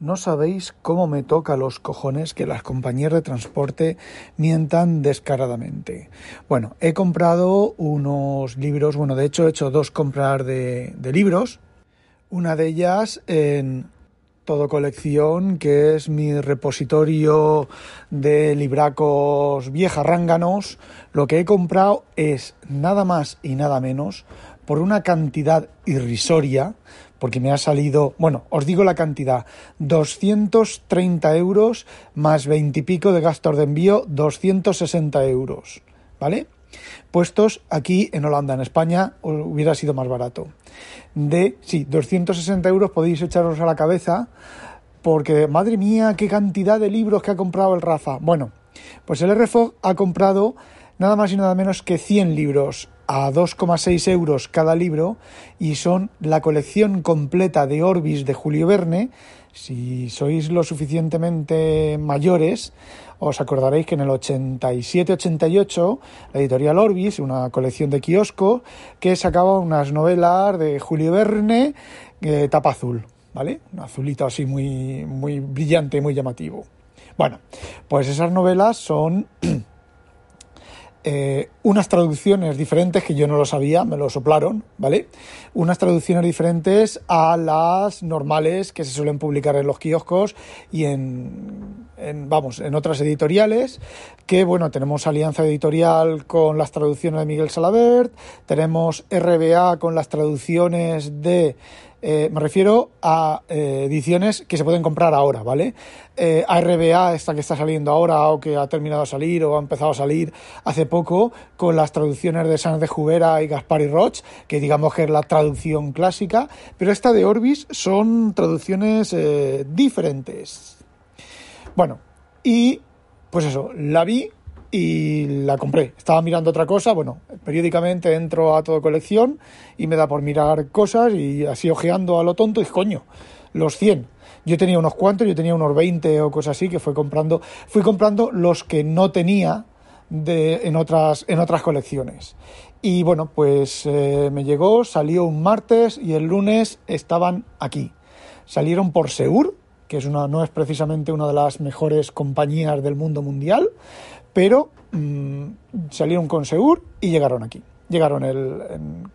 No sabéis cómo me toca los cojones que las compañías de transporte mientan descaradamente. Bueno, he comprado unos libros, bueno, de hecho he hecho dos compras de, libros. Una de ellas en Todo Colección, que es mi repositorio de libracos vieja ránganos. Lo que he comprado es nada más y nada menos por una cantidad irrisoria, porque me ha salido, bueno, os digo la cantidad, 230 euros más 20 y pico de gastos de envío, 260 euros, ¿vale? Puestos aquí en Holanda, en España hubiera sido más barato. De, sí, 260 euros podéis echaros a la cabeza, porque madre mía, qué cantidad de libros que ha comprado el Rafa. Bueno, pues el RFOG ha comprado nada más y nada menos que 100 libros a 2,6 euros cada libro y son la colección completa de Orbis de Julio Verne. Si sois lo suficientemente mayores, os acordaréis que en el 87-88 la editorial Orbis, una colección de kiosco, que sacaba unas novelas de Julio Verne, eh, tapa azul, ¿vale? Un azulito así muy, muy brillante, muy llamativo. Bueno, pues esas novelas son Eh, unas traducciones diferentes que yo no lo sabía, me lo soplaron, ¿vale? Unas traducciones diferentes a las normales que se suelen publicar en los kioscos y en, en, vamos, en otras editoriales, que bueno, tenemos alianza editorial con las traducciones de Miguel Salabert, tenemos RBA con las traducciones de eh, me refiero a eh, ediciones que se pueden comprar ahora, ¿vale? Eh, ARBA, esta que está saliendo ahora o que ha terminado de salir o ha empezado a salir hace poco, con las traducciones de Sánchez de Jubera y Gaspar y Roch, que digamos que es la traducción clásica, pero esta de Orbis son traducciones eh, diferentes. Bueno, y pues eso, la vi y la compré. Estaba mirando otra cosa, bueno, periódicamente entro a todo colección y me da por mirar cosas y así ojeando a lo tonto y coño, los 100. Yo tenía unos cuantos, yo tenía unos 20 o cosas así que fui comprando, fui comprando los que no tenía de, en, otras, en otras colecciones. Y bueno, pues eh, me llegó, salió un martes y el lunes estaban aquí. Salieron por Seur, que es una, no es precisamente una de las mejores compañías del mundo mundial, pero mmm, salieron con Seur y llegaron aquí. Llegaron el, en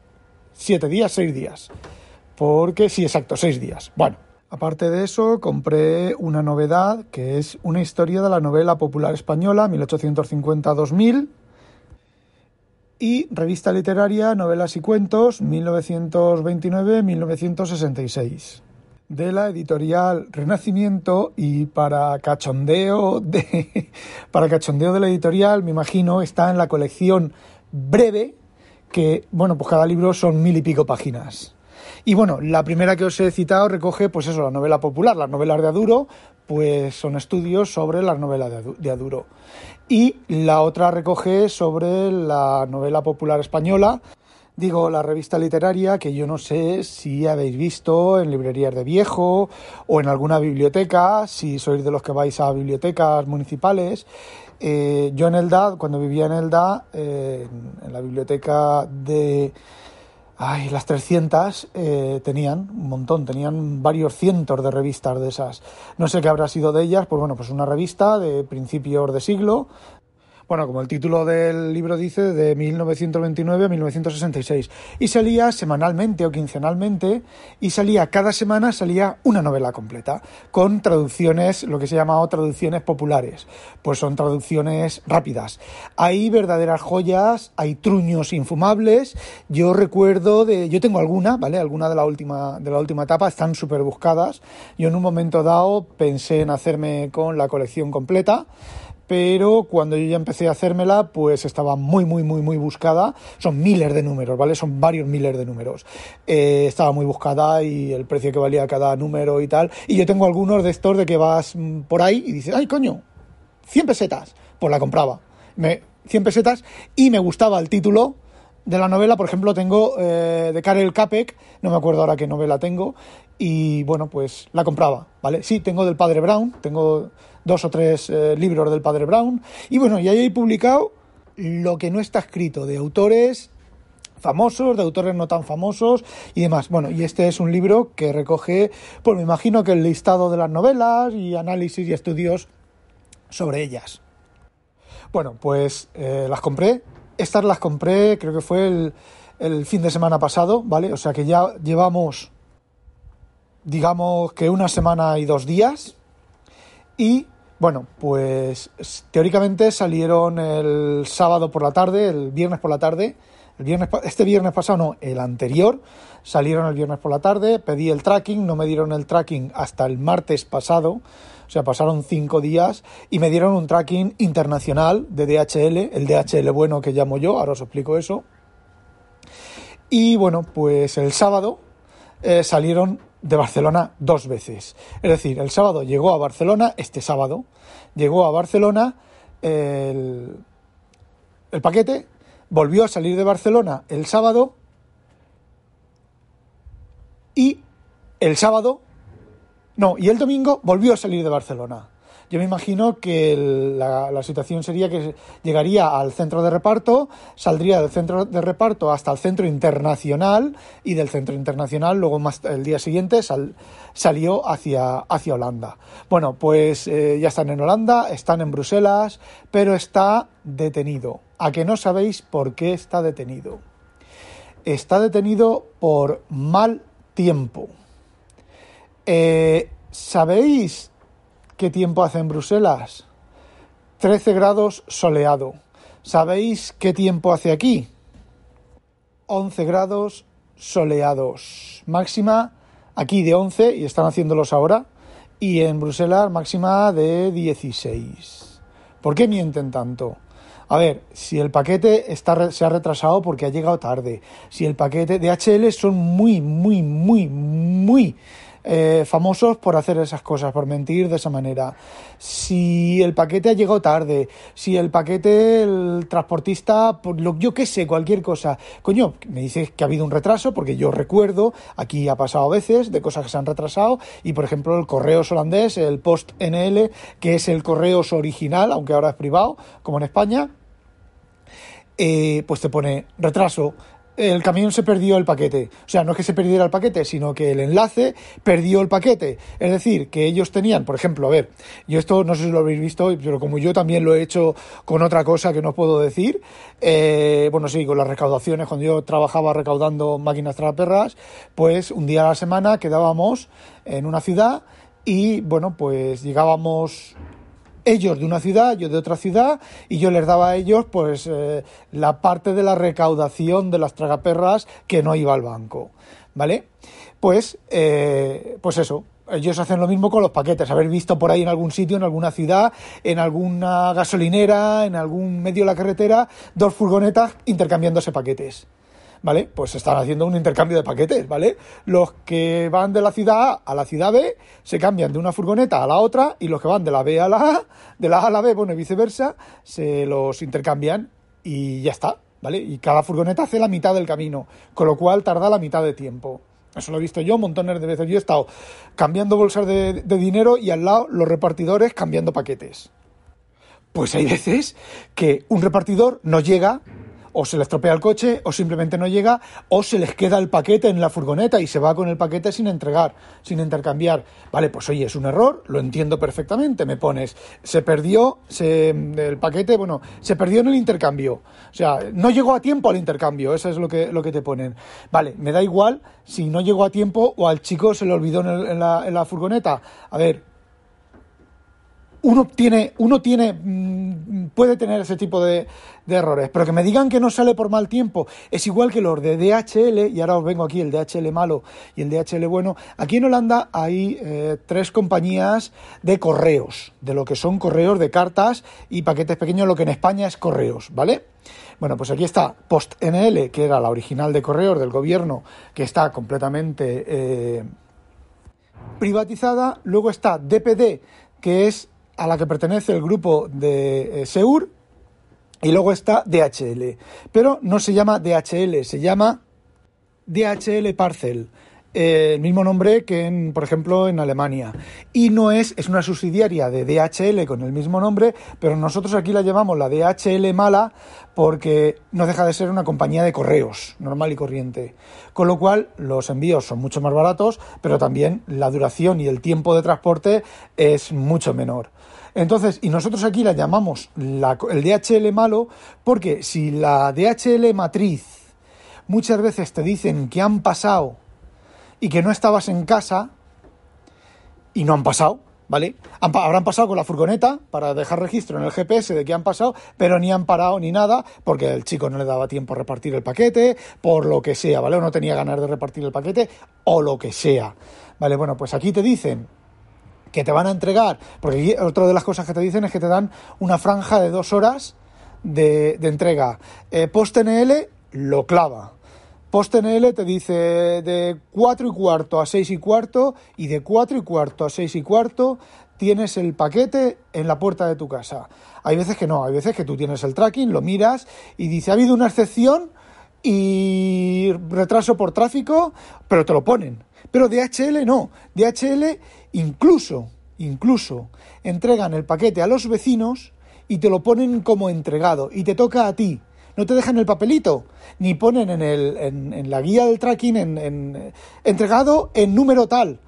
siete días, seis días. Porque, sí, exacto, seis días. Bueno, aparte de eso, compré una novedad que es una historia de la novela popular española, 1850-2000, y revista literaria Novelas y Cuentos, 1929-1966 de la editorial Renacimiento y para cachondeo de para cachondeo de la editorial, me imagino, está en la colección breve que, bueno, pues cada libro son mil y pico páginas. Y bueno, la primera que os he citado recoge, pues eso, la novela popular, las novelas de Aduro, pues son estudios sobre las novelas de Aduro. Y la otra recoge sobre la novela popular española, Digo, la revista literaria que yo no sé si habéis visto en librerías de viejo o en alguna biblioteca, si sois de los que vais a bibliotecas municipales. Eh, yo en Elda, cuando vivía en Elda, eh, en, la biblioteca de ay, las 300, eh, tenían un montón, tenían varios cientos de revistas de esas. No sé qué habrá sido de ellas, pues bueno, pues una revista de principios de siglo, bueno, como el título del libro dice, de 1929 a 1966. Y salía semanalmente o quincenalmente, y salía cada semana salía una novela completa, con traducciones, lo que se llama traducciones populares. Pues son traducciones rápidas. Hay verdaderas joyas, hay truños infumables. Yo recuerdo de. Yo tengo alguna, ¿vale? Alguna de la última, de la última etapa, están súper buscadas. Yo en un momento dado pensé en hacerme con la colección completa pero cuando yo ya empecé a hacérmela, pues estaba muy, muy, muy, muy buscada. Son miles de números, ¿vale? Son varios miles de números. Eh, estaba muy buscada y el precio que valía cada número y tal. Y yo tengo algunos de estos de que vas mm, por ahí y dices, ay, coño, 100 pesetas. Pues la compraba. Me, 100 pesetas y me gustaba el título de la novela, por ejemplo, tengo eh, de Karel Capek, no me acuerdo ahora qué novela tengo, y bueno, pues la compraba, ¿vale? Sí, tengo del Padre Brown, tengo dos o tres eh, libros del Padre Brown, y bueno, y ahí he publicado lo que no está escrito de autores famosos, de autores no tan famosos y demás. Bueno, y este es un libro que recoge, pues me imagino que el listado de las novelas y análisis y estudios sobre ellas. Bueno, pues eh, las compré. Estas las compré, creo que fue el, el fin de semana pasado, ¿vale? O sea que ya llevamos, digamos que una semana y dos días. Y bueno, pues teóricamente salieron el sábado por la tarde, el viernes por la tarde. El viernes, este viernes pasado, no, el anterior, salieron el viernes por la tarde, pedí el tracking, no me dieron el tracking hasta el martes pasado, o sea, pasaron cinco días y me dieron un tracking internacional de DHL, el DHL bueno que llamo yo, ahora os explico eso. Y bueno, pues el sábado eh, salieron de Barcelona dos veces. Es decir, el sábado llegó a Barcelona, este sábado, llegó a Barcelona el, el paquete, volvió a salir de Barcelona el sábado y el sábado, no, y el domingo volvió a salir de Barcelona. Yo me imagino que la, situación sería que llegaría al centro de reparto, saldría del centro de reparto hasta el centro internacional y del centro internacional luego el día siguiente salió hacia, hacia Holanda. Bueno, pues eh, ya están en Holanda, están en Bruselas, pero está detenido. ¿A que no sabéis por qué está detenido? Está detenido por mal tiempo. Eh, ¿Sabéis ¿Qué tiempo hace en Bruselas? 13 grados soleado. ¿Sabéis qué tiempo hace aquí? 11 grados soleados. Máxima aquí de 11 y están haciéndolos ahora. Y en Bruselas máxima de 16. ¿Por qué mienten tanto? A ver, si el paquete está, se ha retrasado porque ha llegado tarde, si el paquete de HL son muy, muy, muy, muy eh, famosos por hacer esas cosas, por mentir de esa manera. Si el paquete ha llegado tarde, si el paquete, el transportista, lo, yo qué sé, cualquier cosa. Coño, me dices que ha habido un retraso, porque yo recuerdo, aquí ha pasado a veces, de cosas que se han retrasado, y por ejemplo el correo holandés, el Post NL, que es el correo original, aunque ahora es privado, como en España, eh, pues te pone retraso, el camión se perdió el paquete. O sea, no es que se perdiera el paquete, sino que el enlace perdió el paquete. Es decir, que ellos tenían, por ejemplo, a ver, yo esto no sé si lo habéis visto, pero como yo también lo he hecho con otra cosa que no puedo decir, eh, bueno, sí, con las recaudaciones, cuando yo trabajaba recaudando máquinas traperras, pues un día a la semana quedábamos en una ciudad y, bueno, pues llegábamos ellos de una ciudad, yo de otra ciudad, y yo les daba a ellos pues eh, la parte de la recaudación de las tragaperras que no iba al banco, ¿vale? Pues, eh, pues eso, ellos hacen lo mismo con los paquetes, haber visto por ahí en algún sitio, en alguna ciudad, en alguna gasolinera, en algún medio de la carretera, dos furgonetas intercambiándose paquetes. ¿Vale? Pues están haciendo un intercambio de paquetes, ¿vale? Los que van de la ciudad A a la ciudad B se cambian de una furgoneta a la otra y los que van de la B a la A, de la A a la B, bueno, y viceversa, se los intercambian y ya está, ¿vale? Y cada furgoneta hace la mitad del camino, con lo cual tarda la mitad de tiempo. Eso lo he visto yo montones de veces. Yo he estado cambiando bolsas de, de dinero y al lado los repartidores cambiando paquetes. Pues hay veces que un repartidor no llega o se le estropea el coche, o simplemente no llega, o se les queda el paquete en la furgoneta y se va con el paquete sin entregar, sin intercambiar. Vale, pues oye, es un error, lo entiendo perfectamente. Me pones, se perdió el paquete, bueno, se perdió en el intercambio. O sea, no llegó a tiempo al intercambio, eso es lo que, lo que te ponen. Vale, me da igual si no llegó a tiempo o al chico se le olvidó en, la, en la furgoneta. A ver, uno tiene, uno tiene, mm, puede tener ese tipo de, errores, pero que me digan que no sale por mal tiempo, es igual que los de DHL, y ahora os vengo aquí el DHL malo y el DHL bueno, aquí en Holanda hay eh, tres compañías de correos, de lo que son correos de cartas y paquetes pequeños, lo que en España es correos, ¿vale? Bueno, pues aquí está PostNL, que era la original de correos del gobierno, que está completamente eh, privatizada, luego está DPD, que es a la que pertenece el grupo de eh, Seur y luego está DHL. Pero no se llama DHL, se llama DHL Parcel. Eh, el mismo nombre que, en, por ejemplo, en Alemania. Y no es, es una subsidiaria de DHL con el mismo nombre, pero nosotros aquí la llamamos la DHL mala porque no deja de ser una compañía de correos normal y corriente. Con lo cual, los envíos son mucho más baratos, pero también la duración y el tiempo de transporte es mucho menor. Entonces, y nosotros aquí la llamamos el DHL malo porque si la DHL matriz muchas veces te dicen que han pasado y que no estabas en casa y no han pasado, ¿vale? habrán pasado con la furgoneta para dejar registro en el GPS de que han pasado, pero ni han parado ni nada porque el chico no le daba tiempo a repartir el paquete, por lo que sea, ¿vale? O no tenía ganas de repartir el paquete o lo que sea. Vale, bueno, pues aquí te dicen que te van a entregar, porque otra de las cosas que te dicen es que te dan una franja de dos horas de, entrega. Eh, PostNL lo clava. PostNL te dice de 4 y cuarto a 6 y cuarto y de 4 y cuarto a 6 y cuarto tienes el paquete en la puerta de tu casa. Hay veces que no, hay veces que tú tienes el tracking, lo miras y dice, ha habido una excepción y retraso por tráfico, pero te lo ponen. Pero DHL no, DHL incluso, incluso entregan el paquete a los vecinos y te lo ponen como entregado y te toca a ti no te dejan el papelito, ni ponen en, el, en, la guía del tracking en, en, entregado en número tal.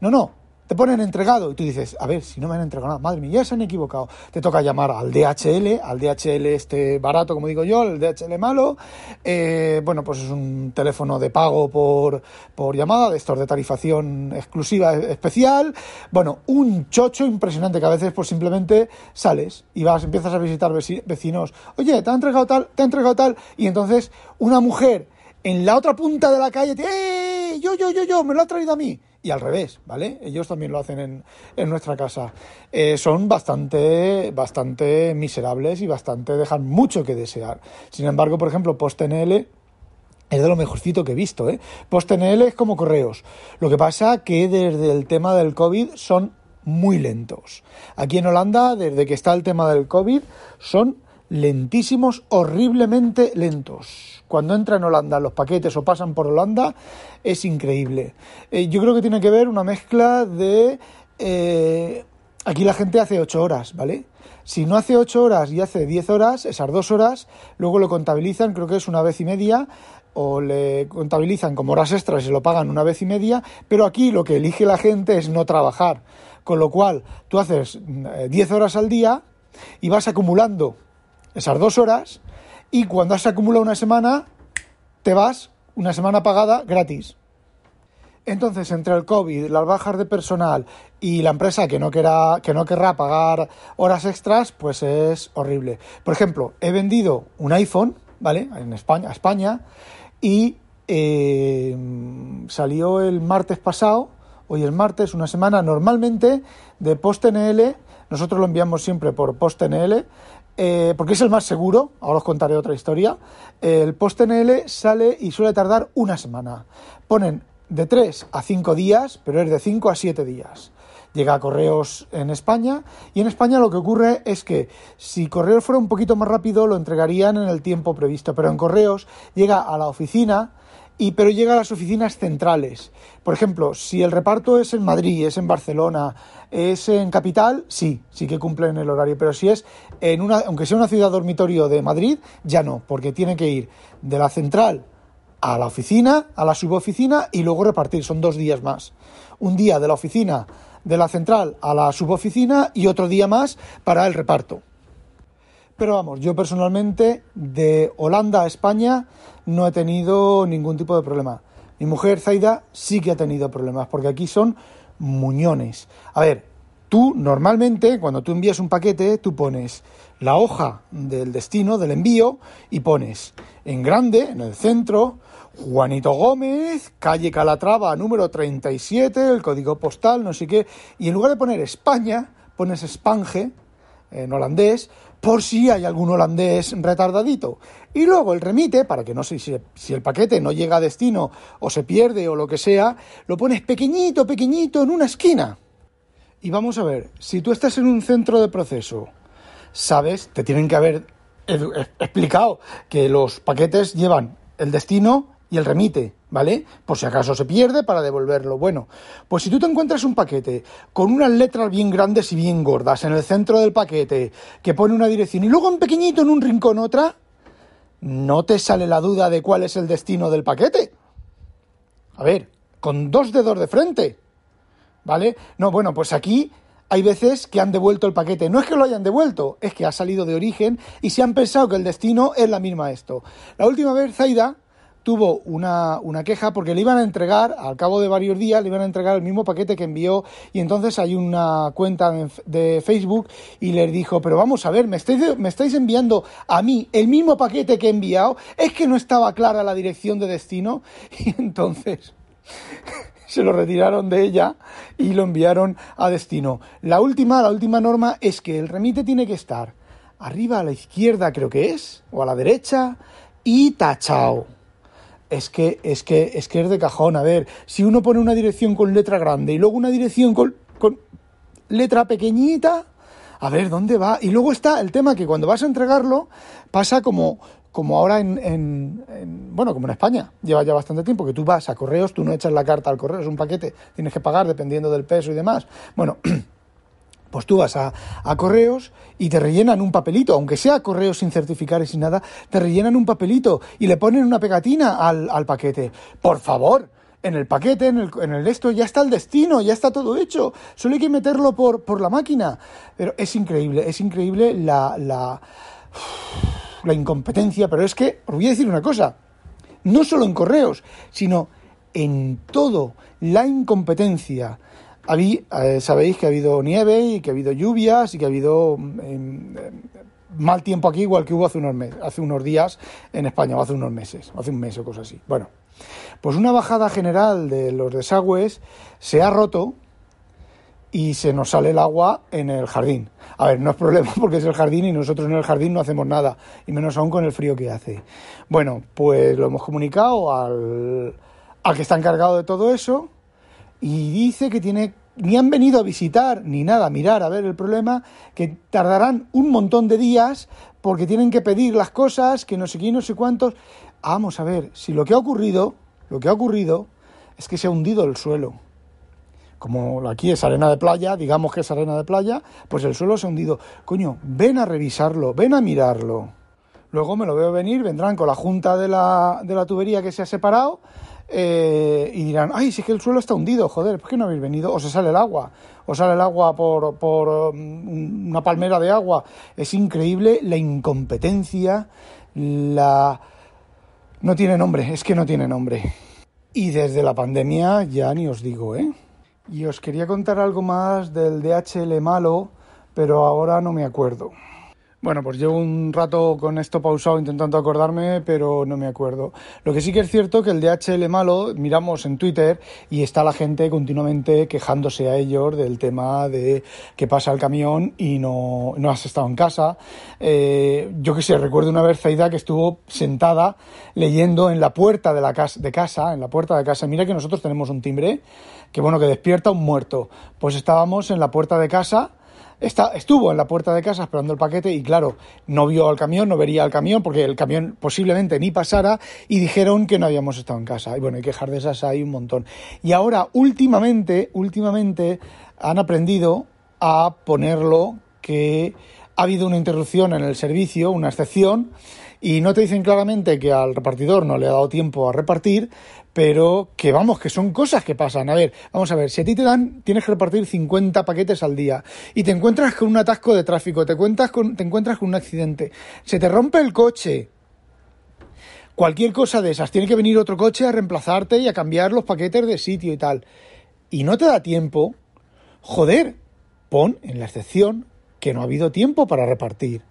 No, no, te ponen entregado y tú dices, a ver, si no me han entregado nada, madre mía, ya se han equivocado. Te toca llamar al DHL, al DHL este barato, como digo yo, el DHL malo. Eh, bueno, pues es un teléfono de pago por, por llamada, de estos de tarifación exclusiva especial. Bueno, un chocho impresionante que a veces pues simplemente sales y vas, empiezas a visitar vecinos. Oye, te ha entregado tal, te ha entregado tal. Y entonces una mujer en la otra punta de la calle, ¡eh! Yo, yo, yo, yo, me lo ha traído a mí y al revés, ¿vale? Ellos también lo hacen en, en nuestra casa. Eh, son bastante, bastante miserables y bastante dejan mucho que desear. Sin embargo, por ejemplo, PostNL es de lo mejorcito que he visto, ¿eh? PostNL es como correos. Lo que pasa que desde el tema del COVID son muy lentos. Aquí en Holanda, desde que está el tema del COVID, son lentísimos, horriblemente lentos. Cuando entran en Holanda los paquetes o pasan por Holanda, es increíble. Eh, yo creo que tiene que ver una mezcla de... Eh, aquí la gente hace 8 horas, ¿vale? Si no hace 8 horas y hace 10 horas, esas dos horas, luego lo contabilizan, creo que es una vez y media, o le contabilizan como horas extras y lo pagan una vez y media, pero aquí lo que elige la gente es no trabajar. Con lo cual, tú haces 10 eh, horas al día y vas acumulando esas dos horas y cuando has acumulado una semana, te vas una semana pagada gratis. Entonces, entre el COVID, las bajas de personal y la empresa que no, que no querrá pagar horas extras, pues es horrible. Por ejemplo, he vendido un iPhone, ¿vale? En España, España y eh, salió el martes pasado, hoy es martes, una semana normalmente de PostNL, nosotros lo enviamos siempre por PostNL, eh, porque es el más seguro, ahora os contaré otra historia, el PostNL sale y suele tardar una semana. Ponen de 3 a 5 días, pero es de 5 a 7 días. Llega a correos en España y en España lo que ocurre es que si correos fuera un poquito más rápido lo entregarían en el tiempo previsto, pero en correos llega a la oficina y pero llega a las oficinas centrales. Por ejemplo, si el reparto es en Madrid, es en Barcelona, es en capital, sí, sí que cumplen el horario, pero si es en una, aunque sea una ciudad dormitorio de Madrid, ya no, porque tiene que ir de la central a la oficina, a la suboficina y luego repartir, son dos días más. Un día de la oficina de la central a la suboficina y otro día más para el reparto. Pero vamos, yo personalmente de Holanda a España no he tenido ningún tipo de problema. Mi mujer Zaida sí que ha tenido problemas porque aquí son muñones. A ver, tú normalmente cuando tú envías un paquete, tú pones la hoja del destino, del envío, y pones en grande, en el centro, Juanito Gómez, calle Calatrava, número 37, el código postal, no sé qué, y en lugar de poner España, pones Spange, en holandés, por si hay algún holandés retardadito. Y luego el remite, para que no sé si, el paquete no llega a destino o se pierde o lo que sea, lo pones pequeñito, pequeñito en una esquina. Y vamos a ver, si tú estás en un centro de proceso, sabes, te tienen que haber explicado que los paquetes llevan el destino y el remite, ¿vale? Por si acaso se pierde para devolverlo. Bueno, pues si tú te encuentras un paquete con unas letras bien grandes y bien gordas en el centro del paquete que pone una dirección y luego en pequeñito en un rincón otra, no te sale la duda de cuál es el destino del paquete. A ver, con dos dedos de frente. ¿Vale? No, bueno, pues aquí hay veces que han devuelto el paquete. No es que lo hayan devuelto, es que ha salido de origen y se han pensado que el destino es la misma esto. La última vez Zaida tuvo una, una, queja porque le iban a entregar, al cabo de varios días, le iban a entregar el mismo paquete que envió y entonces hay una cuenta de Facebook y les dijo, pero vamos a ver, me estáis, me estáis enviando a mí el mismo paquete que he enviado, es que no estaba clara la dirección de destino y entonces se lo retiraron de ella y lo enviaron a destino. La última, la última norma es que el remite tiene que estar arriba a la izquierda, creo que es, o a la derecha, y tachao es que, es que, es que es de cajón. A ver, si uno pone una dirección con letra grande y luego una dirección con, con letra pequeñita, a ver, ¿dónde va? Y luego está el tema que cuando vas a entregarlo, pasa como, como ahora en, en, bueno, como en España, lleva ya bastante tiempo, que tú vas a correos, tú no echas la carta al correo, es un paquete, tienes que pagar dependiendo del peso y demás. Bueno, Pues tú vas a, correos y te rellenan un papelito, aunque sea correos sin certificar y sin nada, te rellenan un papelito y le ponen una pegatina al, paquete. Por favor, en el paquete, en el, en el, esto, ya está el destino, ya está todo hecho. Solo hay que meterlo por, por la máquina. Pero es increíble, es increíble la, la, la incompetencia. Pero es que, os voy a decir una cosa, no solo en correos, sino en todo, la incompetencia eh, sabéis que ha habido nieve y que ha habido lluvias y que ha habido em, mal tiempo aquí, igual que hubo hace unos, meses, hace unos días en España, o hace unos meses, hace un mes o cosas así. Bueno, pues una bajada general de los desagües se ha roto y se nos sale el agua en el jardín. A ver, no es problema porque es el jardín y nosotros en el jardín no hacemos nada, y menos aún con el frío que hace. Bueno, pues lo hemos comunicado al, al que está encargado de todo eso y dice que tiene ni han venido a visitar ni nada, a mirar a ver el problema, que tardarán un montón de días porque tienen que pedir las cosas, que no sé quién, no sé cuántos. Vamos a ver, si lo que ha ocurrido, lo que ha ocurrido es que se ha hundido el suelo. Como aquí es arena de playa, digamos que es arena de playa, pues el suelo se ha hundido. Coño, ven a revisarlo, ven a mirarlo. Luego me lo veo venir, vendrán con la junta de la, de la tubería que se ha separado eh, y dirán, ay, si es que el suelo está hundido, joder, ¿por qué no habéis venido? O se sale el agua, o sale el agua por, por um, una palmera de agua. Es increíble la incompetencia, la... No tiene nombre, es que no tiene nombre. Y desde la pandemia ya ni os digo, ¿eh? Y os quería contar algo más del DHL malo, pero ahora no me acuerdo. Bueno, pues llevo un rato con esto pausado intentando acordarme, pero no me acuerdo. Lo que sí que es cierto que el DHL malo, miramos en Twitter y está la gente continuamente quejándose a ellos del tema de que pasa el camión y no, no has estado en casa. Eh, yo que sé, recuerdo una vez Zaida que estuvo sentada leyendo en la puerta de la casa, de casa, en la puerta de casa. Mira que nosotros tenemos un timbre que bueno, que despierta un muerto. Pues estábamos en la puerta de casa Está, estuvo en la puerta de casa esperando el paquete y claro, no vio al camión, no vería al camión porque el camión posiblemente ni pasara y dijeron que no habíamos estado en casa. Y bueno, hay quejar de esas hay un montón. Y ahora, últimamente, últimamente han aprendido a ponerlo que ha habido una interrupción en el servicio, una excepción, y no te dicen claramente que al repartidor no le ha dado tiempo a repartir, pero que vamos, que son cosas que pasan. A ver, vamos a ver, si a ti te dan, tienes que repartir 50 paquetes al día y te encuentras con un atasco de tráfico, te, cuentas con, te encuentras con un accidente, se te rompe el coche, cualquier cosa de esas, tiene que venir otro coche a reemplazarte y a cambiar los paquetes de sitio y tal, y no te da tiempo, joder, pon en la excepción que no ha habido tiempo para repartir.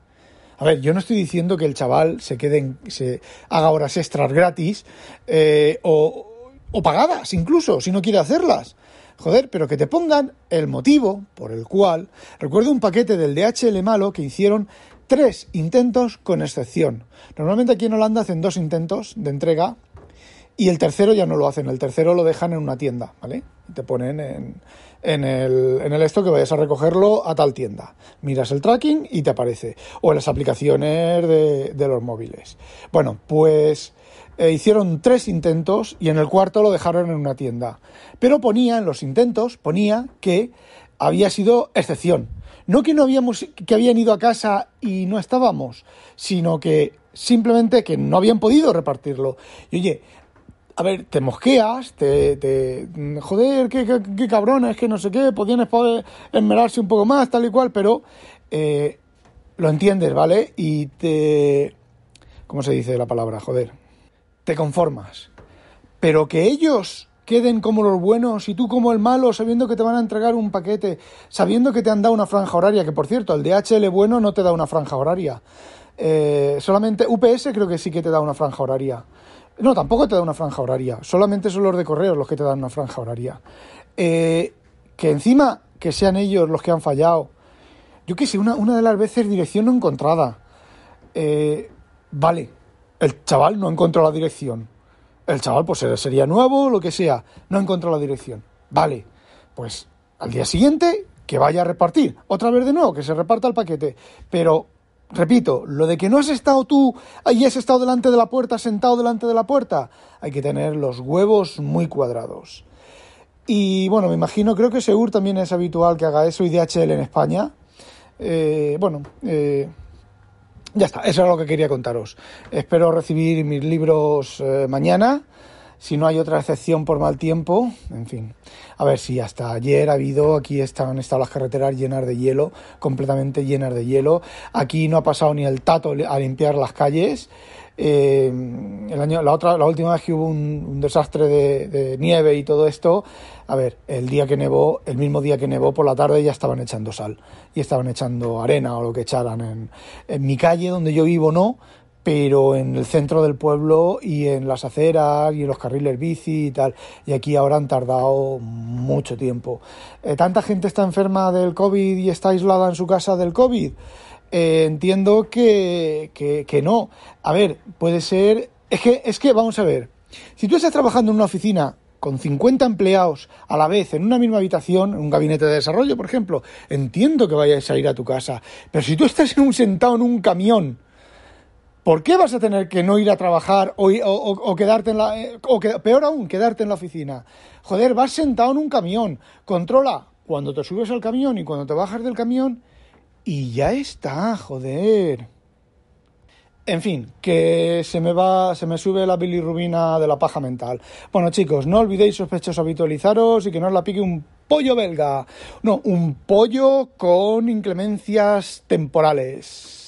A ver, yo no estoy diciendo que el chaval se quede, en, se haga horas extras gratis eh, o, o pagadas incluso, si no quiere hacerlas. Joder, pero que te pongan el motivo por el cual. Recuerdo un paquete del DHL malo que hicieron tres intentos con excepción. Normalmente aquí en Holanda hacen dos intentos de entrega Y el tercero ya no lo hacen, el tercero lo dejan en una tienda, ¿vale? Te ponen en, en, el, en el esto que vayas a recogerlo a tal tienda. Miras el tracking y te aparece. O en las aplicaciones de, de los móviles. Bueno, pues eh, hicieron tres intentos y en el cuarto lo dejaron en una tienda. Pero ponía en los intentos, ponía que había sido excepción. No que no habíamos, que habían ido a casa y no estábamos, sino que simplemente que no habían podido repartirlo. Y oye, a ver, te mosqueas, te, joder, qué, qué, cabrones, que no sé qué, podían esmerarse un poco más, tal y cual, pero eh, lo entiendes, ¿vale? Y te... ¿Cómo se dice la palabra? Joder. Te conformas. Pero que ellos queden como los buenos y tú como el malo, sabiendo que te van a entregar un paquete, sabiendo que te han dado una franja horaria, que por cierto, el DHL bueno no te da una franja horaria. Eh, solamente UPS creo que sí que te da una franja horaria. No, tampoco te da una franja horaria. Solamente son los de correos los que te dan una franja horaria. Eh, que encima que sean ellos los que han fallado. Yo qué sé, una, una de las veces dirección no encontrada. Eh, vale, el chaval no encontró la dirección. El chaval pues sería nuevo, lo que sea. No encontró la dirección. Vale, pues al día siguiente que vaya a repartir. Otra vez de nuevo, que se reparta el paquete. Pero Repito, lo de que no has estado tú, ahí has estado delante de la puerta, sentado delante de la puerta, hay que tener los huevos muy cuadrados. Y bueno, me imagino, creo que Segur también es habitual que haga eso y DHL en España. Eh, bueno, eh, ya está, eso es lo que quería contaros. Espero recibir mis libros eh, mañana si no hay otra excepción por mal tiempo, en fin. A ver si hasta ayer ha habido, aquí están, estado las carreteras llenas de hielo, completamente llenas de hielo. Aquí no ha pasado ni el tato a limpiar las calles. Eh, el año, la otra, la última vez que hubo un, desastre de, nieve y todo esto, a ver, el día que nevó, el mismo día que nevó por la tarde ya estaban echando sal y estaban echando arena o lo que echaran en mi calle donde yo vivo no, pero en el centro del pueblo y en las aceras y en los carriles bici y tal. Y aquí ahora han tardado mucho tiempo. Eh, ¿Tanta gente está enferma del COVID y está aislada en su casa del COVID? Eh, entiendo que, que, que, no. A ver, puede ser... Es que, es que, vamos a ver, si tú estás trabajando en una oficina con 50 empleados a la vez en una misma habitación, en un gabinete de desarrollo, por ejemplo, entiendo que vayas a ir a tu casa. Pero si tú estás en un sentado en un camión, ¿Por qué vas a tener que no ir a trabajar o, quedarte en la... Eh, o peor aún, quedarte en la oficina? Joder, vas sentado en un camión. Controla cuando te subes al camión y cuando te bajas del camión y ya está, joder. En fin, que se me va, se me sube la bilirrubina de la paja mental. Bueno, chicos, no olvidéis sospechosos habitualizaros y que no os la pique un pollo belga. No, un pollo con inclemencias temporales.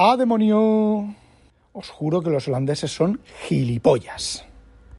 ¡Ah, demonio! Os juro que los holandeses son gilipollas.